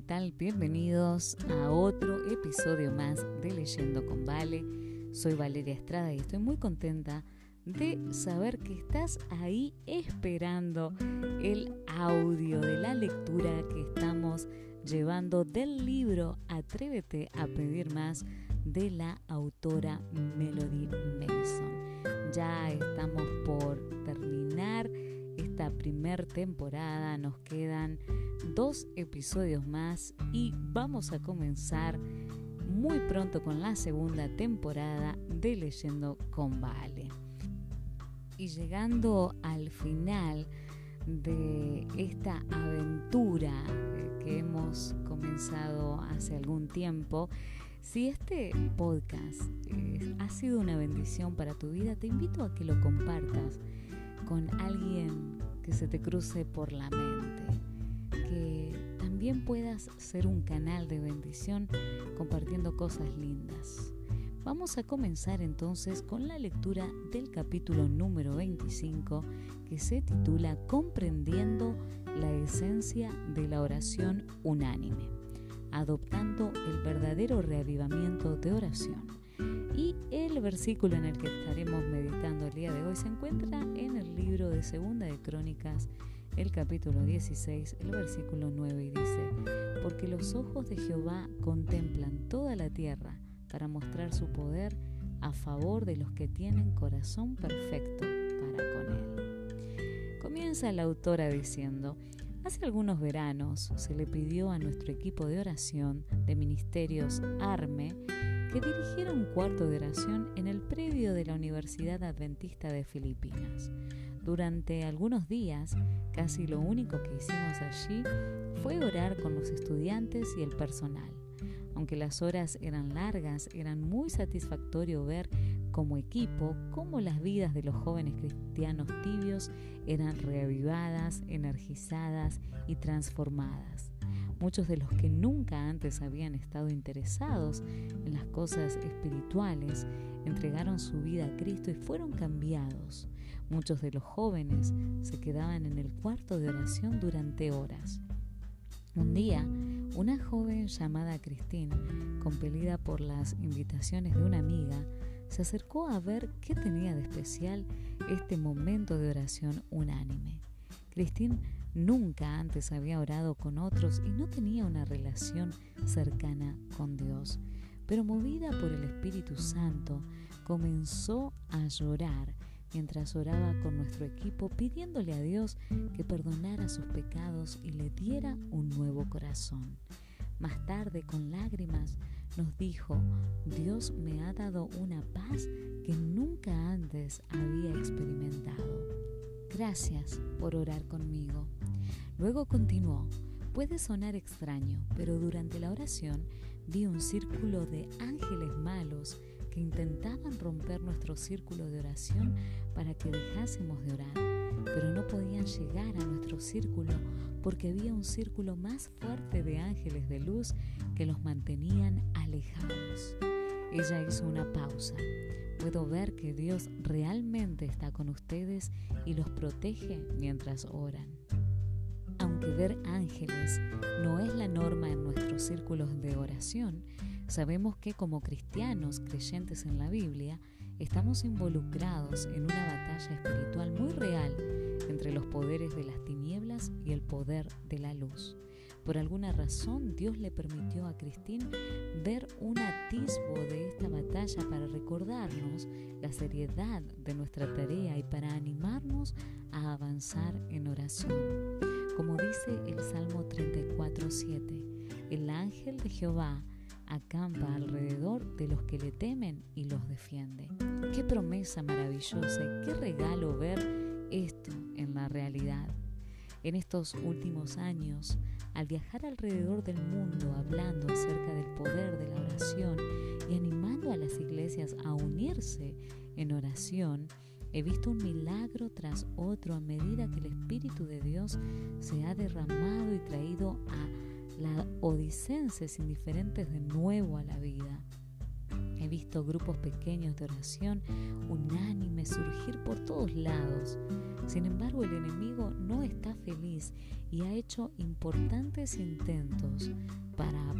¿qué tal? Bienvenidos a otro episodio más de Leyendo con Vale. Soy Valeria Estrada y estoy muy contenta de saber que estás ahí esperando el audio de la lectura que estamos llevando del libro Atrévete a pedir más de la autora Melody Mason. Ya estamos por terminar esta primer temporada, nos quedan dos episodios más y vamos a comenzar muy pronto con la segunda temporada de Leyendo con Vale. Y llegando al final de esta aventura que hemos comenzado hace algún tiempo, si este podcast eh, ha sido una bendición para tu vida, te invito a que lo compartas con alguien que se te cruce por la mente que también puedas ser un canal de bendición compartiendo cosas lindas. Vamos a comenzar entonces con la lectura del capítulo número 25 que se titula Comprendiendo la esencia de la oración unánime, adoptando el verdadero reavivamiento de oración. Y el versículo en el que estaremos meditando el día de hoy se encuentra en el libro de Segunda de Crónicas el capítulo 16, el versículo 9 y dice, porque los ojos de Jehová contemplan toda la tierra para mostrar su poder a favor de los que tienen corazón perfecto para con él. Comienza la autora diciendo, Hace algunos veranos se le pidió a nuestro equipo de oración de ministerios ARME que dirigiera un cuarto de oración en el predio de la Universidad Adventista de Filipinas. Durante algunos días, casi lo único que hicimos allí fue orar con los estudiantes y el personal. Aunque las horas eran largas, eran muy satisfactorio ver como equipo cómo las vidas de los jóvenes cristianos tibios eran reavivadas, energizadas y transformadas. Muchos de los que nunca antes habían estado interesados en las cosas espirituales entregaron su vida a Cristo y fueron cambiados. Muchos de los jóvenes se quedaban en el cuarto de oración durante horas. Un día, una joven llamada Christine, compelida por las invitaciones de una amiga, se acercó a ver qué tenía de especial este momento de oración unánime. Christine nunca antes había orado con otros y no tenía una relación cercana con Dios, pero movida por el Espíritu Santo, comenzó a llorar mientras oraba con nuestro equipo pidiéndole a Dios que perdonara sus pecados y le diera un nuevo corazón. Más tarde, con lágrimas, nos dijo, Dios me ha dado una paz que nunca antes había experimentado. Gracias por orar conmigo. Luego continuó, puede sonar extraño, pero durante la oración vi un círculo de ángeles malos que intentaban romper nuestro círculo de oración para que dejásemos de orar, pero no podían llegar a nuestro círculo porque había un círculo más fuerte de ángeles de luz que los mantenían alejados. Ella hizo una pausa. Puedo ver que Dios realmente está con ustedes y los protege mientras oran. Aunque ver ángeles no es la norma en nuestros círculos de oración, Sabemos que como cristianos creyentes en la Biblia, estamos involucrados en una batalla espiritual muy real entre los poderes de las tinieblas y el poder de la luz. Por alguna razón Dios le permitió a Cristín ver un atisbo de esta batalla para recordarnos la seriedad de nuestra tarea y para animarnos a avanzar en oración. Como dice el Salmo 34.7, el ángel de Jehová acampa alrededor de los que le temen y los defiende. Qué promesa maravillosa y qué regalo ver esto en la realidad. En estos últimos años, al viajar alrededor del mundo hablando acerca del poder de la oración y animando a las iglesias a unirse en oración, he visto un milagro tras otro a medida que el Espíritu de Dios se ha derramado y traído a la odicenses indiferentes de nuevo a la vida. He visto grupos pequeños de oración unánime surgir por todos lados. Sin embargo, el enemigo no está feliz y ha hecho importantes intentos para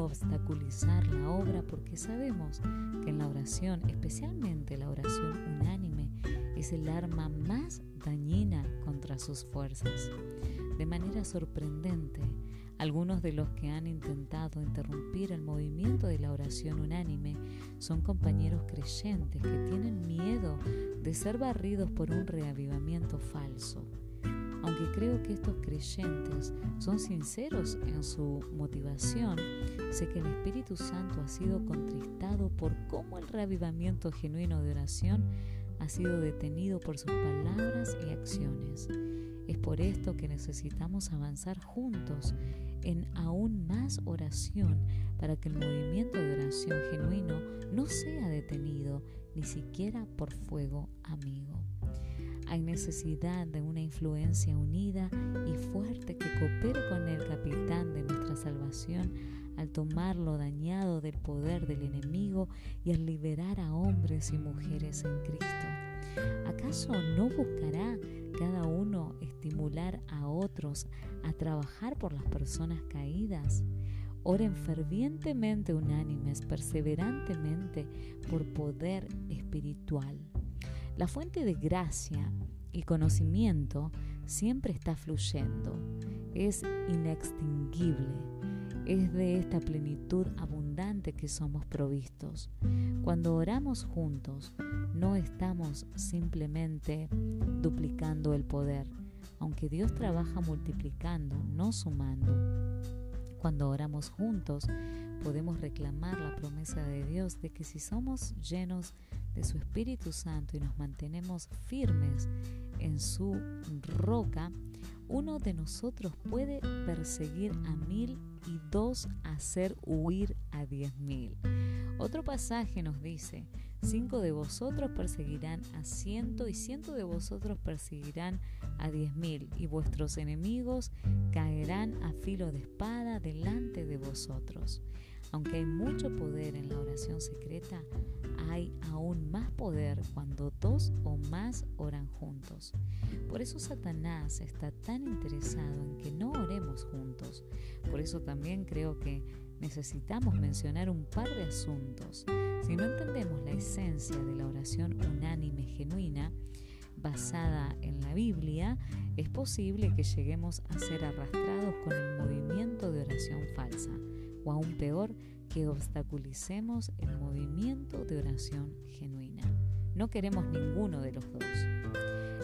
obstaculizar la obra porque sabemos que en la oración, especialmente la oración unánime, es el arma más dañina contra sus fuerzas. De manera sorprendente, algunos de los que han intentado interrumpir el movimiento de la oración unánime son compañeros creyentes que tienen miedo de ser barridos por un reavivamiento falso. Aunque creo que estos creyentes son sinceros en su motivación, sé que el Espíritu Santo ha sido contristado por cómo el reavivamiento genuino de oración ha sido detenido por sus palabras y acciones. Es por esto que necesitamos avanzar juntos en aún más oración para que el movimiento de oración genuino no sea detenido ni siquiera por fuego amigo. Hay necesidad de una influencia unida y fuerte que coopere con el capitán de nuestra salvación al tomar lo dañado del poder del enemigo y al liberar a hombres y mujeres en Cristo. ¿Acaso no buscará cada uno estimular a otros a trabajar por las personas caídas. Oren fervientemente unánimes, perseverantemente por poder espiritual. La fuente de gracia y conocimiento siempre está fluyendo, es inextinguible, es de esta plenitud abundante que somos provistos. Cuando oramos juntos, no estamos simplemente duplicando el poder, aunque Dios trabaja multiplicando, no sumando. Cuando oramos juntos, podemos reclamar la promesa de Dios de que si somos llenos de su Espíritu Santo y nos mantenemos firmes en su roca, uno de nosotros puede perseguir a mil y dos hacer huir a diez mil. Otro pasaje nos dice, cinco de vosotros perseguirán a ciento y ciento de vosotros perseguirán a diez mil y vuestros enemigos caerán a filo de espada delante de vosotros. Aunque hay mucho poder en la oración secreta, hay aún más poder cuando dos o más oran juntos. Por eso Satanás está tan interesado en que no oremos juntos. Por eso también creo que necesitamos mencionar un par de asuntos. Si no entendemos la esencia de la oración unánime genuina, basada en la Biblia, es posible que lleguemos a ser arrastrados con el movimiento de oración falsa, o aún peor, que obstaculicemos el movimiento de oración genuina. No queremos ninguno de los dos.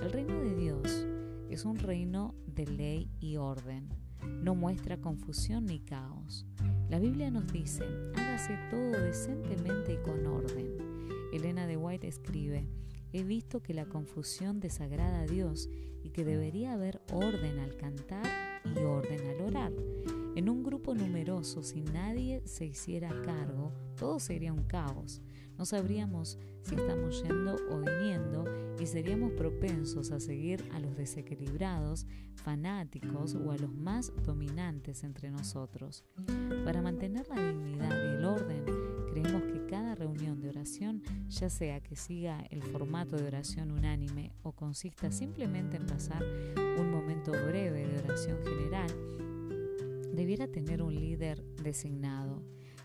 El reino de Dios es un reino de ley y orden. No muestra confusión ni caos. La Biblia nos dice, hágase todo decentemente y con orden. Elena de White escribe, he visto que la confusión desagrada a Dios y que debería haber orden al cantar y orden al orar. En un grupo numeroso, si nadie se hiciera cargo, todo sería un caos. No sabríamos si estamos yendo o viniendo y seríamos propensos a seguir a los desequilibrados, fanáticos o a los más dominantes entre nosotros. Para mantener la dignidad y el orden, creemos que cada reunión de oración, ya sea que siga el formato de oración unánime o consista simplemente en pasar un momento breve de oración general, debiera tener un líder designado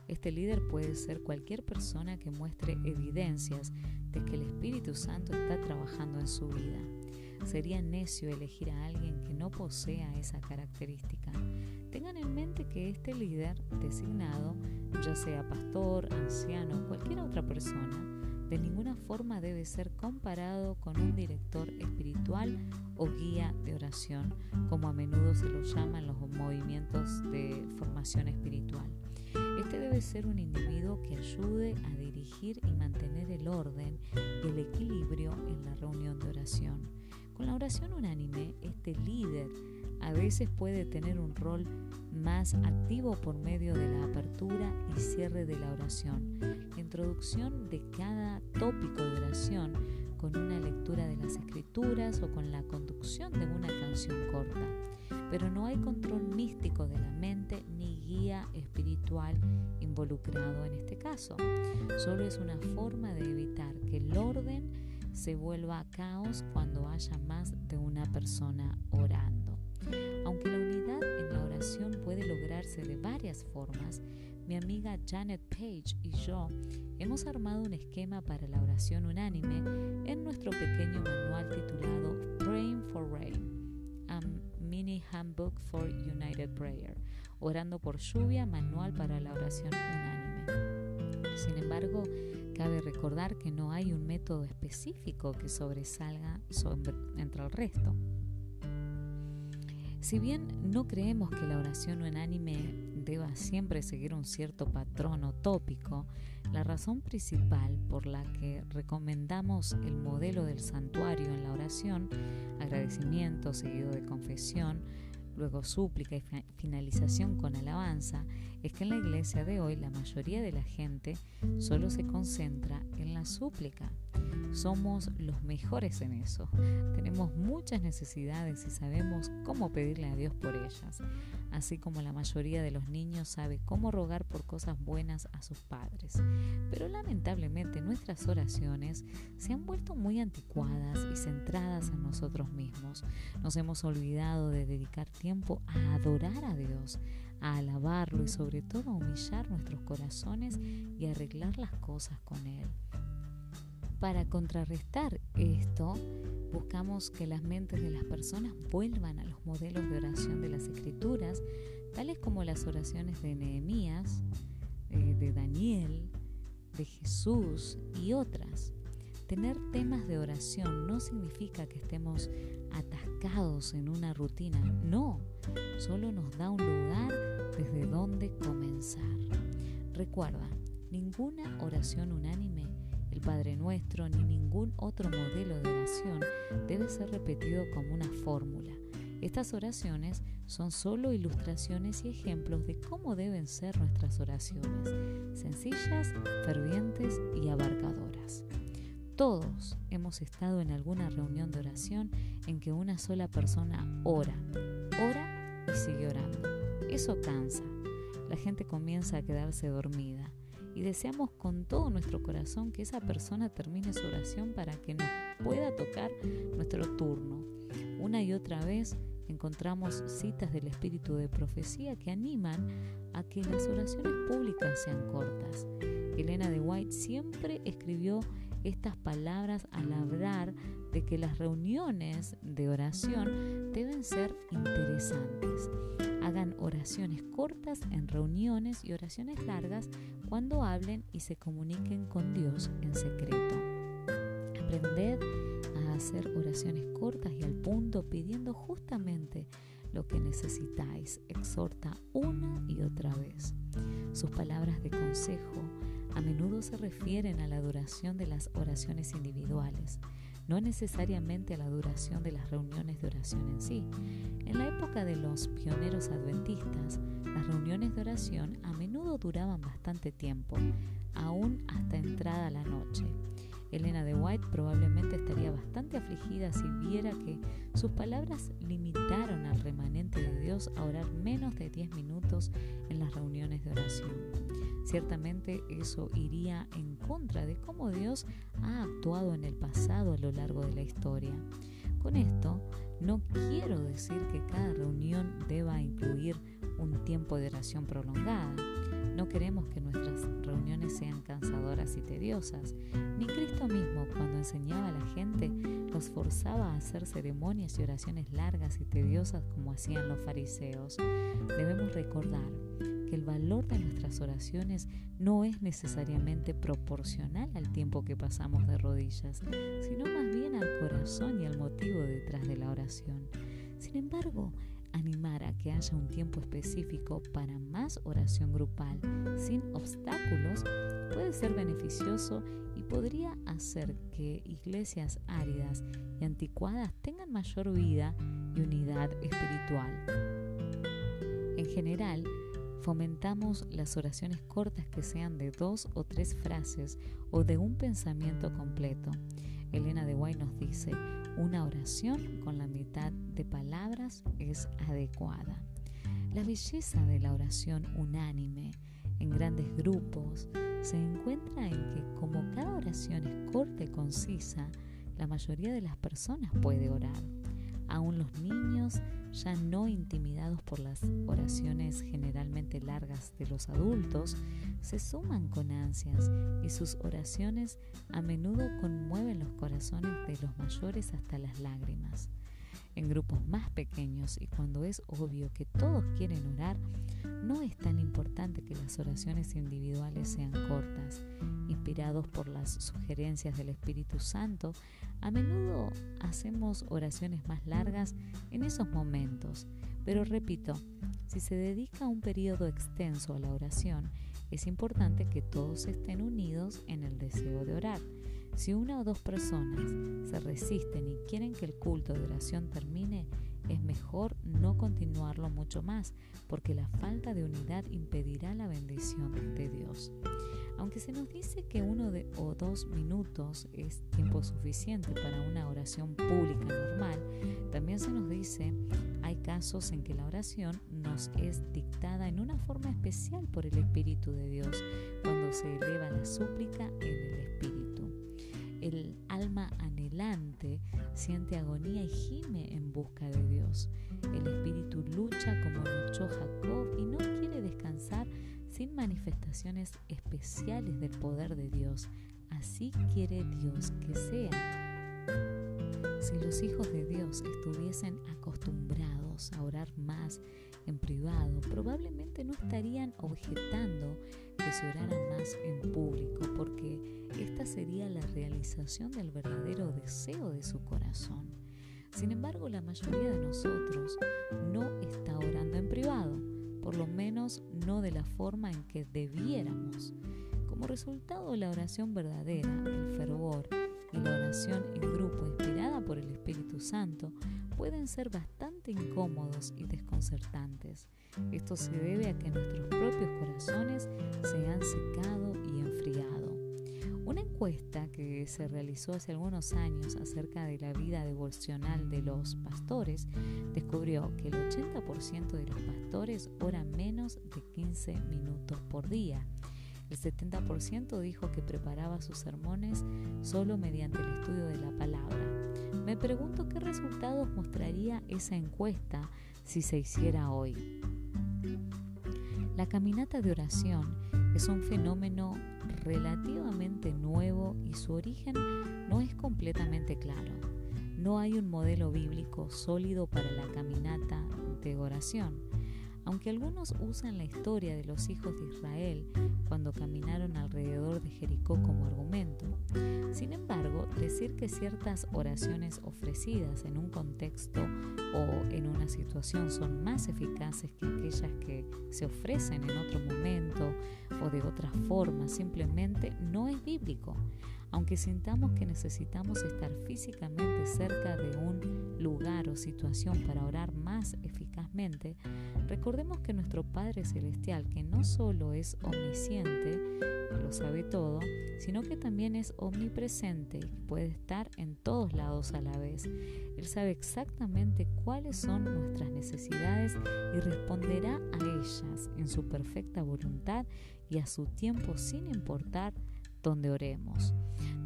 este líder puede ser cualquier persona que muestre evidencias de que el Espíritu Santo está trabajando en su vida. Sería necio elegir a alguien que no posea esa característica. Tengan en mente que este líder designado, ya sea pastor, anciano o cualquier otra persona, de ninguna forma debe ser comparado con un director espiritual o guía de oración, como a menudo se lo llaman los movimientos de formación espiritual. Este debe ser un individuo que ayude a dirigir y mantener el orden y el equilibrio en la reunión de oración. Con la oración unánime, este líder a veces puede tener un rol más activo por medio de la apertura y cierre de la oración, la introducción de cada tópico de oración con una lectura de las escrituras o con la conducción de una canción corta. Pero no hay control místico de la mente ni guía espiritual involucrado en este caso. Solo es una forma de evitar que el orden se vuelva caos cuando haya más de una persona orando. Aunque la unidad en la oración puede lograrse de varias formas, mi amiga Janet Page y yo hemos armado un esquema para la oración unánime en nuestro pequeño manual titulado Praying for Rain, a mini handbook for United Prayer, orando por lluvia, manual para la oración unánime. Sin embargo, cabe recordar que no hay un método específico que sobresalga entre el resto. Si bien no creemos que la oración unánime deba siempre seguir un cierto patrón o tópico, la razón principal por la que recomendamos el modelo del santuario en la oración, agradecimiento seguido de confesión, luego súplica y finalización con alabanza, es que en la iglesia de hoy la mayoría de la gente solo se concentra en la súplica somos los mejores en eso. Tenemos muchas necesidades y sabemos cómo pedirle a Dios por ellas, así como la mayoría de los niños sabe cómo rogar por cosas buenas a sus padres. Pero lamentablemente nuestras oraciones se han vuelto muy anticuadas y centradas en nosotros mismos. Nos hemos olvidado de dedicar tiempo a adorar a Dios, a alabarlo y sobre todo a humillar nuestros corazones y arreglar las cosas con Él. Para contrarrestar esto, buscamos que las mentes de las personas vuelvan a los modelos de oración de las escrituras, tales como las oraciones de Nehemías, eh, de Daniel, de Jesús y otras. Tener temas de oración no significa que estemos atascados en una rutina, no, solo nos da un lugar desde donde comenzar. Recuerda, ninguna oración unánime el Padre Nuestro ni ningún otro modelo de oración debe ser repetido como una fórmula. Estas oraciones son solo ilustraciones y ejemplos de cómo deben ser nuestras oraciones, sencillas, fervientes y abarcadoras. Todos hemos estado en alguna reunión de oración en que una sola persona ora, ora y sigue orando. Eso cansa. La gente comienza a quedarse dormida y deseamos con todo nuestro corazón que esa persona termine su oración para que nos pueda tocar nuestro turno. Una y otra vez encontramos citas del espíritu de profecía que animan a que las oraciones públicas sean cortas. Elena de White siempre escribió estas palabras al hablar de que las reuniones de oración deben ser interesantes. Hagan oraciones cortas en reuniones y oraciones largas cuando hablen y se comuniquen con Dios en secreto. Aprended a hacer oraciones cortas y al punto pidiendo justamente lo que necesitáis. Exhorta una y otra vez. Sus palabras de consejo a menudo se refieren a la duración de las oraciones individuales no necesariamente a la duración de las reuniones de oración en sí. En la época de los pioneros adventistas, las reuniones de oración a menudo duraban bastante tiempo, aún hasta entrada la noche. Elena de White probablemente estaría bastante afligida si viera que sus palabras limitaron al remanente de Dios a orar menos de 10 minutos en las reuniones de oración. Ciertamente eso iría en contra de cómo Dios ha actuado en el pasado a lo largo de la historia. Con esto, no quiero decir que cada reunión deba incluir un tiempo de oración prolongada. No queremos que nuestras reuniones sean cansadoras y tediosas. Ni Cristo mismo, cuando enseñaba a la gente, los forzaba a hacer ceremonias y oraciones largas y tediosas como hacían los fariseos. Debemos recordar el valor de nuestras oraciones no es necesariamente proporcional al tiempo que pasamos de rodillas, sino más bien al corazón y al motivo detrás de la oración. Sin embargo, animar a que haya un tiempo específico para más oración grupal sin obstáculos puede ser beneficioso y podría hacer que iglesias áridas y anticuadas tengan mayor vida y unidad espiritual. En general, Fomentamos las oraciones cortas que sean de dos o tres frases o de un pensamiento completo. Elena de Guay nos dice, una oración con la mitad de palabras es adecuada. La belleza de la oración unánime en grandes grupos se encuentra en que como cada oración es corta y concisa, la mayoría de las personas puede orar. Aún los niños, ya no intimidados por las oraciones generalmente largas de los adultos, se suman con ansias y sus oraciones a menudo conmueven los corazones de los mayores hasta las lágrimas en grupos más pequeños y cuando es obvio que todos quieren orar, no es tan importante que las oraciones individuales sean cortas. Inspirados por las sugerencias del Espíritu Santo, a menudo hacemos oraciones más largas en esos momentos. Pero repito, si se dedica un periodo extenso a la oración, es importante que todos estén unidos en el deseo de orar. Si una o dos personas se resisten y quieren que el culto de oración termine, es mejor no continuarlo mucho más, porque la falta de unidad impedirá la bendición de Dios. Aunque se nos dice que uno o dos minutos es tiempo suficiente para una oración pública normal, también se nos dice hay casos en que la oración nos es dictada en una forma especial por el Espíritu de Dios, cuando se eleva la súplica en el Espíritu. El alma anhelante siente agonía y gime en busca de Dios. El espíritu lucha como luchó Jacob y no quiere descansar sin manifestaciones especiales del poder de Dios. Así quiere Dios que sea. Si los hijos de Dios estuviesen acostumbrados a orar más en privado, probablemente no estarían objetando que se orara más en público, porque esta sería la realización del verdadero deseo de su corazón. Sin embargo, la mayoría de nosotros no está orando en privado, por lo menos no de la forma en que debiéramos. Como resultado, la oración verdadera, el fervor la oración en grupo inspirada por el Espíritu Santo pueden ser bastante incómodos y desconcertantes. Esto se debe a que nuestros propios corazones se han secado y enfriado. Una encuesta que se realizó hace algunos años acerca de la vida devocional de los pastores descubrió que el 80% de los pastores ora menos de 15 minutos por día. El 70% dijo que preparaba sus sermones solo mediante el estudio de la palabra. Me pregunto qué resultados mostraría esa encuesta si se hiciera hoy. La caminata de oración es un fenómeno relativamente nuevo y su origen no es completamente claro. No hay un modelo bíblico sólido para la caminata de oración. Aunque algunos usan la historia de los hijos de Israel cuando caminaron alrededor de Jericó como argumento, sin embargo, decir que ciertas oraciones ofrecidas en un contexto o en una situación son más eficaces que aquellas que se ofrecen en otro momento o de otra forma simplemente no es bíblico aunque sintamos que necesitamos estar físicamente cerca de un lugar o situación para orar más eficazmente, recordemos que nuestro Padre Celestial, que no solo es omnisciente, lo sabe todo, sino que también es omnipresente y puede estar en todos lados a la vez. Él sabe exactamente cuáles son nuestras necesidades y responderá a ellas en su perfecta voluntad y a su tiempo sin importar donde oremos.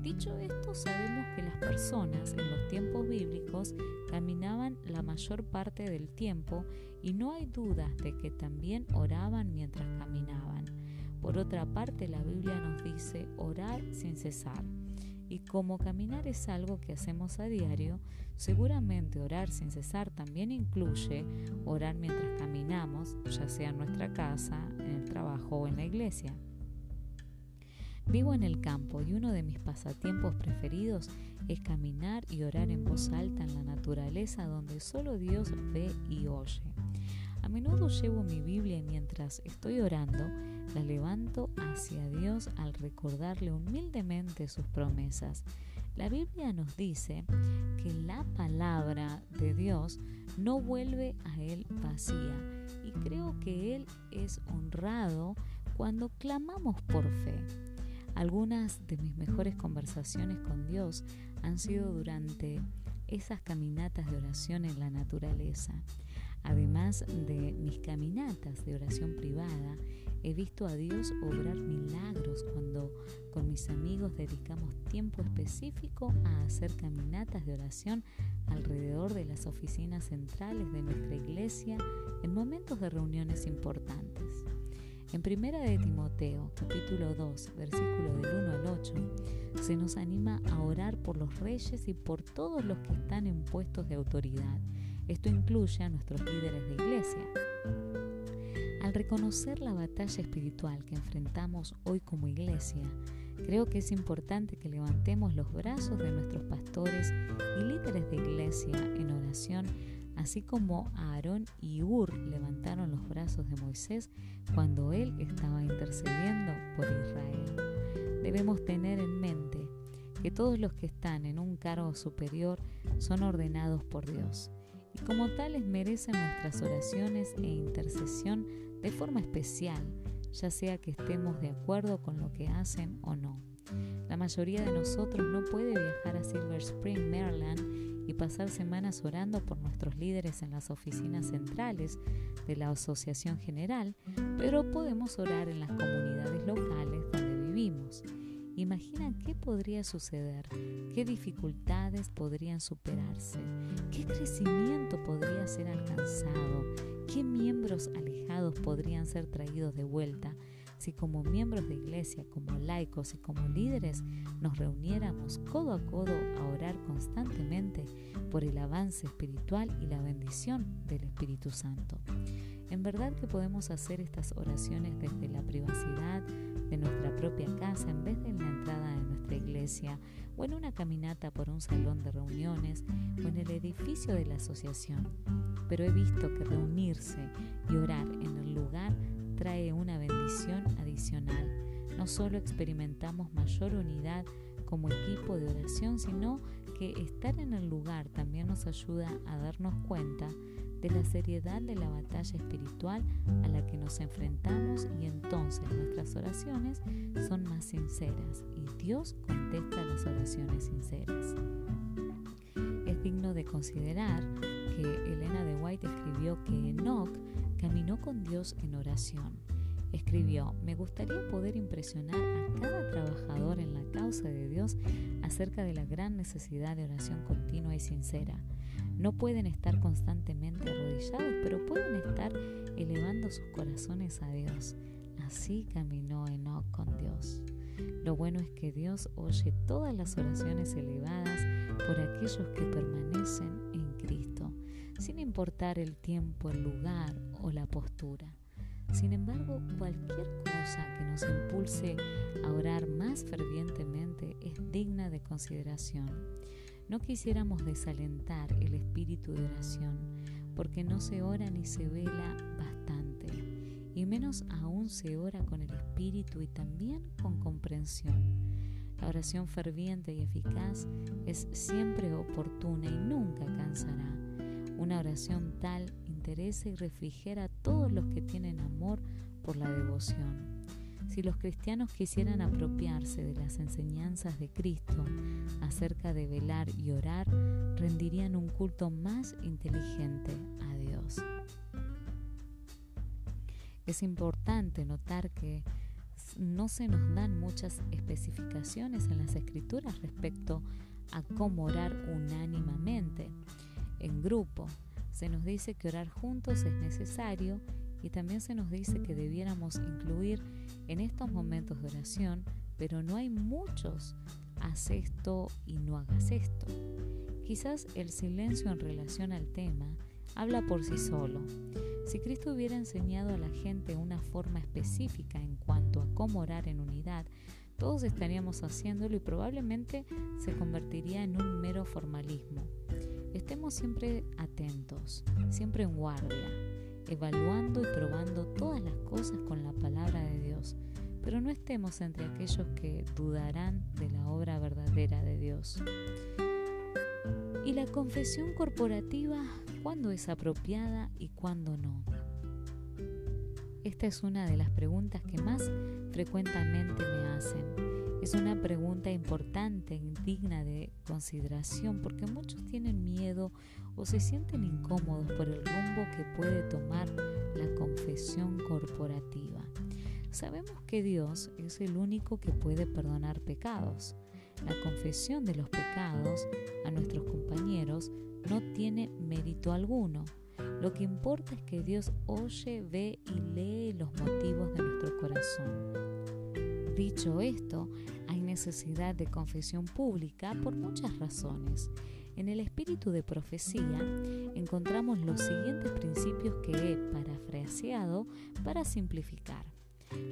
Dicho esto, sabemos que las personas en los tiempos bíblicos caminaban la mayor parte del tiempo y no hay dudas de que también oraban mientras caminaban. Por otra parte, la Biblia nos dice orar sin cesar. Y como caminar es algo que hacemos a diario, seguramente orar sin cesar también incluye orar mientras caminamos, ya sea en nuestra casa, en el trabajo o en la iglesia. Vivo en el campo y uno de mis pasatiempos preferidos es caminar y orar en voz alta en la naturaleza donde solo Dios ve y oye. A menudo llevo mi Biblia y mientras estoy orando, la levanto hacia Dios al recordarle humildemente sus promesas. La Biblia nos dice que la palabra de Dios no vuelve a Él vacía y creo que Él es honrado cuando clamamos por fe. Algunas de mis mejores conversaciones con Dios han sido durante esas caminatas de oración en la naturaleza. Además de mis caminatas de oración privada, he visto a Dios obrar milagros cuando con mis amigos dedicamos tiempo específico a hacer caminatas de oración alrededor de las oficinas centrales de nuestra iglesia en momentos de reuniones importantes. En Primera de Timoteo, capítulo 2, versículo del 1 al 8, se nos anima a orar por los reyes y por todos los que están en puestos de autoridad. Esto incluye a nuestros líderes de iglesia. Al reconocer la batalla espiritual que enfrentamos hoy como iglesia, creo que es importante que levantemos los brazos de nuestros pastores y líderes de iglesia en oración así como Aarón y Ur levantaron los brazos de Moisés cuando él estaba intercediendo por Israel. Debemos tener en mente que todos los que están en un cargo superior son ordenados por Dios y como tales merecen nuestras oraciones e intercesión de forma especial, ya sea que estemos de acuerdo con lo que hacen o no. La mayoría de nosotros no puede viajar a Silver Spring, Maryland, y pasar semanas orando por nuestros líderes en las oficinas centrales de la Asociación General, pero podemos orar en las comunidades locales donde vivimos. Imagina qué podría suceder, qué dificultades podrían superarse, qué crecimiento podría ser alcanzado, qué miembros alejados podrían ser traídos de vuelta si como miembros de iglesia, como laicos y como líderes nos reuniéramos codo a codo a orar constantemente por el avance espiritual y la bendición del Espíritu Santo. En verdad que podemos hacer estas oraciones desde la privacidad de nuestra propia casa en vez de en la entrada de nuestra iglesia o en una caminata por un salón de reuniones o en el edificio de la asociación. Pero he visto que reunirse y orar en el lugar trae una bendición adicional. No solo experimentamos mayor unidad como equipo de oración, sino que estar en el lugar también nos ayuda a darnos cuenta de la seriedad de la batalla espiritual a la que nos enfrentamos y entonces nuestras oraciones son más sinceras y Dios contesta las oraciones sinceras. Es digno de considerar que Elena de White escribió que Enoch caminó con Dios en oración. Escribió, me gustaría poder impresionar a cada trabajador en la causa de Dios acerca de la gran necesidad de oración continua y sincera. No pueden estar constantemente arrodillados, pero pueden estar elevando sus corazones a Dios. Así caminó Enoch con Dios. Lo bueno es que Dios oye todas las oraciones elevadas por aquellos que permanecen en Cristo, sin importar el tiempo, el lugar o la postura. Sin embargo, cualquier cosa que nos impulse a orar más fervientemente es digna de consideración. No quisiéramos desalentar el espíritu de oración, porque no se ora ni se vela bastante, y menos aún se ora con el espíritu y también con comprensión. La oración ferviente y eficaz es siempre oportuna y nunca cansará. Una oración tal interesa y refrigera a todos los que tienen amor por la devoción. Si los cristianos quisieran apropiarse de las enseñanzas de Cristo acerca de velar y orar, rendirían un culto más inteligente a Dios. Es importante notar que no se nos dan muchas especificaciones en las escrituras respecto a cómo orar unánimamente, en grupo, se nos dice que orar juntos es necesario y también se nos dice que debiéramos incluir en estos momentos de oración, pero no hay muchos, haz esto y no hagas esto. Quizás el silencio en relación al tema habla por sí solo. Si Cristo hubiera enseñado a la gente una forma específica en cuanto a cómo orar en unidad, todos estaríamos haciéndolo y probablemente se convertiría en un mero formalismo. Estemos siempre atentos, siempre en guardia, evaluando y probando todas las cosas con la palabra de Dios, pero no estemos entre aquellos que dudarán de la obra verdadera de Dios. ¿Y la confesión corporativa cuándo es apropiada y cuándo no? Esta es una de las preguntas que más frecuentemente me hacen Es una pregunta importante digna de consideración porque muchos tienen o se sienten incómodos por el rumbo que puede tomar la confesión corporativa. Sabemos que Dios es el único que puede perdonar pecados. La confesión de los pecados a nuestros compañeros no tiene mérito alguno. Lo que importa es que Dios oye, ve y lee los motivos de nuestro corazón. Dicho esto, hay necesidad de confesión pública por muchas razones. En el espíritu de profecía encontramos los siguientes principios que he parafraseado para simplificar.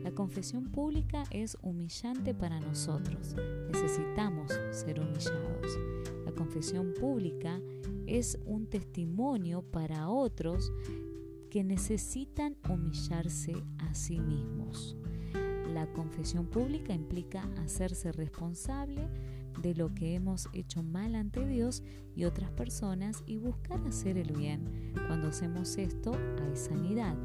La confesión pública es humillante para nosotros. Necesitamos ser humillados. La confesión pública es un testimonio para otros que necesitan humillarse a sí mismos. La confesión pública implica hacerse responsable de lo que hemos hecho mal ante Dios y otras personas y buscar hacer el bien. Cuando hacemos esto hay sanidad.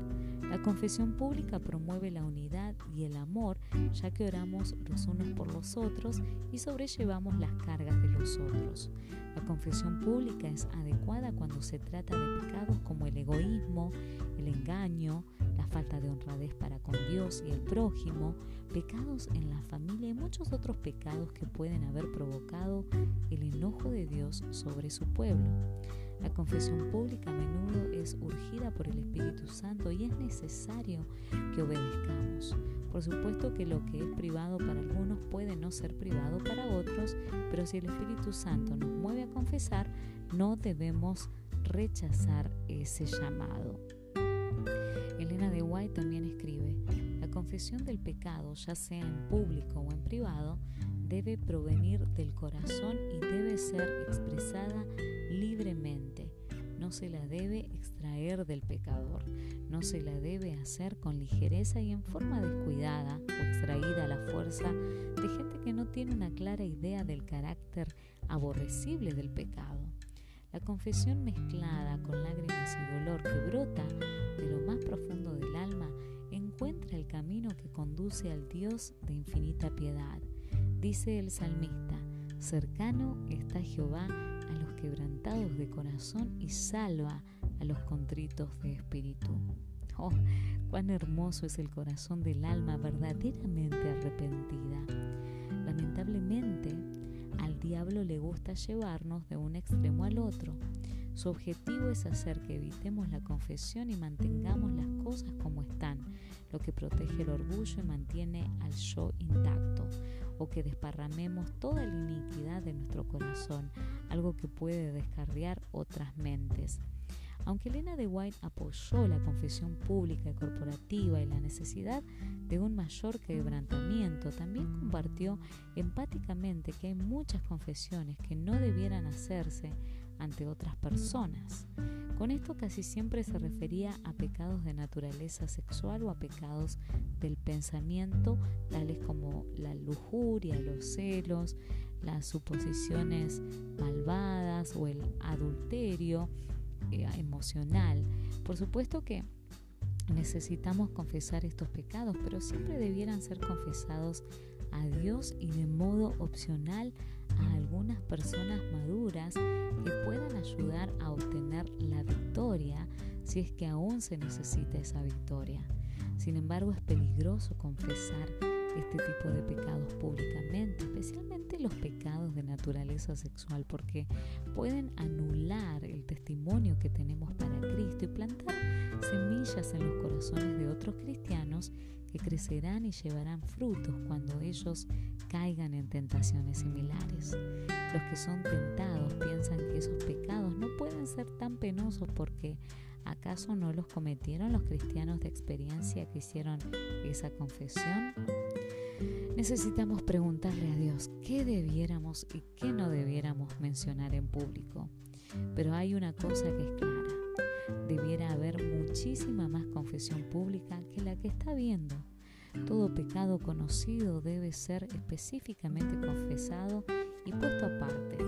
La confesión pública promueve la unidad y el amor, ya que oramos los unos por los otros y sobrellevamos las cargas de los otros. La confesión pública es adecuada cuando se trata de pecados como el egoísmo, el engaño, falta de honradez para con Dios y el prójimo, pecados en la familia y muchos otros pecados que pueden haber provocado el enojo de Dios sobre su pueblo. La confesión pública a menudo es urgida por el Espíritu Santo y es necesario que obedezcamos. Por supuesto que lo que es privado para algunos puede no ser privado para otros, pero si el Espíritu Santo nos mueve a confesar, no debemos rechazar ese llamado. Elena de White también escribe, la confesión del pecado, ya sea en público o en privado, debe provenir del corazón y debe ser expresada libremente. No se la debe extraer del pecador, no se la debe hacer con ligereza y en forma descuidada o extraída a la fuerza de gente que no tiene una clara idea del carácter aborrecible del pecado. La confesión mezclada con lágrimas y dolor que brota de lo más profundo del alma encuentra el camino que conduce al Dios de infinita piedad Dice el salmista, cercano está Jehová a los quebrantados de corazón y salva a los contritos de espíritu. Oh, cuán hermoso es el corazón del alma verdaderamente arrepentida. Lamentablemente, diablo le gusta llevarnos de un extremo al otro. Su objetivo es hacer que evitemos la confesión y mantengamos las cosas como están, lo que protege el orgullo y mantiene al yo intacto o que desparramemos toda la iniquidad de nuestro corazón, algo que puede descarriar otras mentes. Aunque Elena de White apoyó la confesión pública y corporativa y la necesidad de un mayor quebrantamiento, también compartió empáticamente que hay muchas confesiones que no debieran hacerse ante otras personas. Con esto casi siempre se refería a pecados de naturaleza sexual o a pecados del pensamiento, tales como la lujuria, los celos, las suposiciones malvadas o el adulterio emocional. Por supuesto que necesitamos confesar estos pecados, pero siempre debieran ser confesados a Dios y de modo opcional a algunas personas maduras que puedan ayudar a obtener la victoria si es que aún se necesita esa victoria. Sin embargo, es peligroso confesar este tipo de pecados públicamente, especialmente los pecados de naturaleza sexual, porque pueden anular el testimonio que tenemos para Cristo y plantar semillas en los corazones de otros cristianos que crecerán y llevarán frutos cuando ellos caigan en tentaciones similares. Los que son tentados piensan que esos pecados no pueden ser tan penosos porque ¿acaso no los cometieron los cristianos de experiencia que hicieron esa confesión? Necesitamos preguntarle a Dios qué debiéramos y qué no debiéramos mencionar en público. Pero hay una cosa que es clara debiera haber muchísima más confesión pública que la que está viendo. Todo pecado conocido debe ser específicamente confesado y puesto aparte.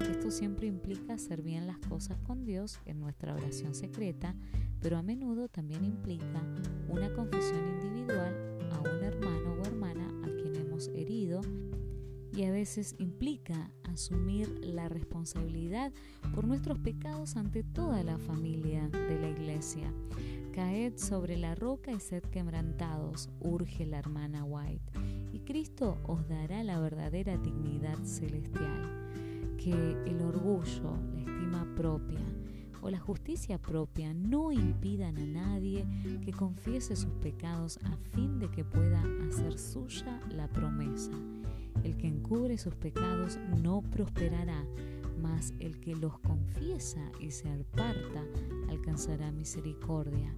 Esto siempre implica hacer bien las cosas con Dios en nuestra oración secreta, pero a menudo también implica una confesión individual herido y a veces implica asumir la responsabilidad por nuestros pecados ante toda la familia de la iglesia. Caed sobre la roca y sed quebrantados, urge la hermana White, y Cristo os dará la verdadera dignidad celestial. Que el orgullo, la estima propia, o la justicia propia no impidan a nadie que confiese sus pecados a fin de que pueda hacer suya la promesa. El que encubre sus pecados no prosperará, mas el que los confiesa y se aparta alcanzará misericordia.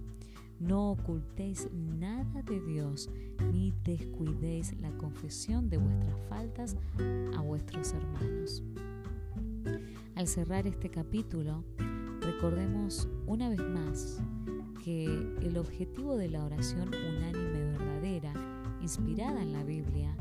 No ocultéis nada de Dios, ni descuidéis la confesión de vuestras faltas a vuestros hermanos. Al cerrar este capítulo, Recordemos una vez más que el objetivo de la oración unánime verdadera, inspirada en la Biblia,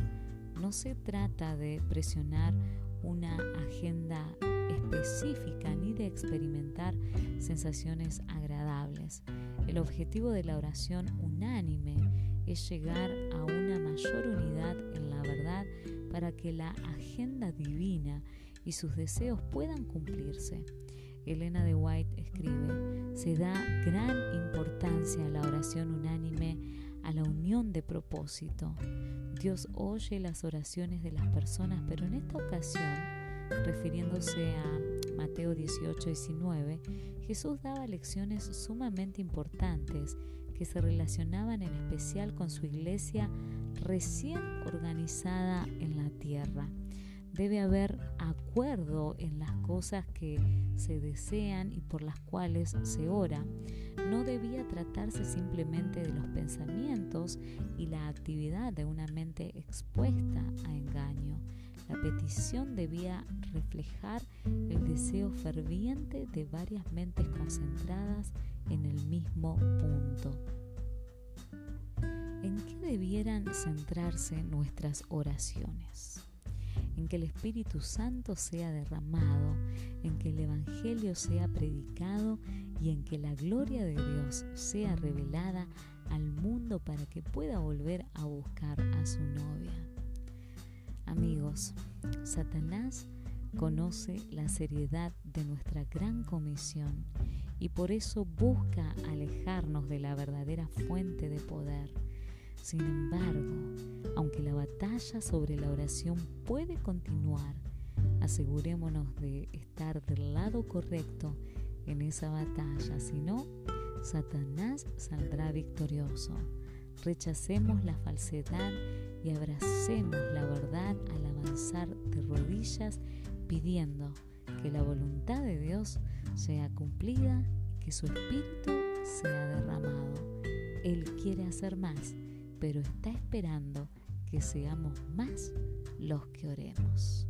no se trata de presionar una agenda específica ni de experimentar sensaciones agradables. El objetivo de la oración unánime es llegar a una mayor unidad en la verdad para que la agenda divina y sus deseos puedan cumplirse. Elena de White escribe, se da gran importancia a la oración unánime, a la unión de propósito. Dios oye las oraciones de las personas, pero en esta ocasión, refiriéndose a Mateo 18, 19, Jesús daba lecciones sumamente importantes que se relacionaban en especial con su iglesia recién organizada en la tierra. Debe haber acuerdo en las cosas que se desean y por las cuales se ora. No debía tratarse simplemente de los pensamientos y la actividad de una mente expuesta a engaño. La petición debía reflejar el deseo ferviente de varias mentes concentradas en el mismo punto. ¿En qué debieran centrarse nuestras oraciones? En que el Espíritu Santo sea derramado, en que el Evangelio sea predicado y en que la gloria de Dios sea revelada al mundo para que pueda volver a buscar a su novia. Amigos, Satanás conoce la seriedad de nuestra gran comisión y por eso busca alejarnos de la verdadera fuente de poder sin embargo, aunque la batalla sobre la oración puede continuar, asegurémonos de estar del lado correcto en esa batalla, si no, Satanás saldrá victorioso. Rechacemos la falsedad y abracemos la verdad al avanzar de rodillas pidiendo que la voluntad de Dios sea cumplida que su espíritu sea derramado. Él quiere hacer más pero está esperando que seamos más los que oremos.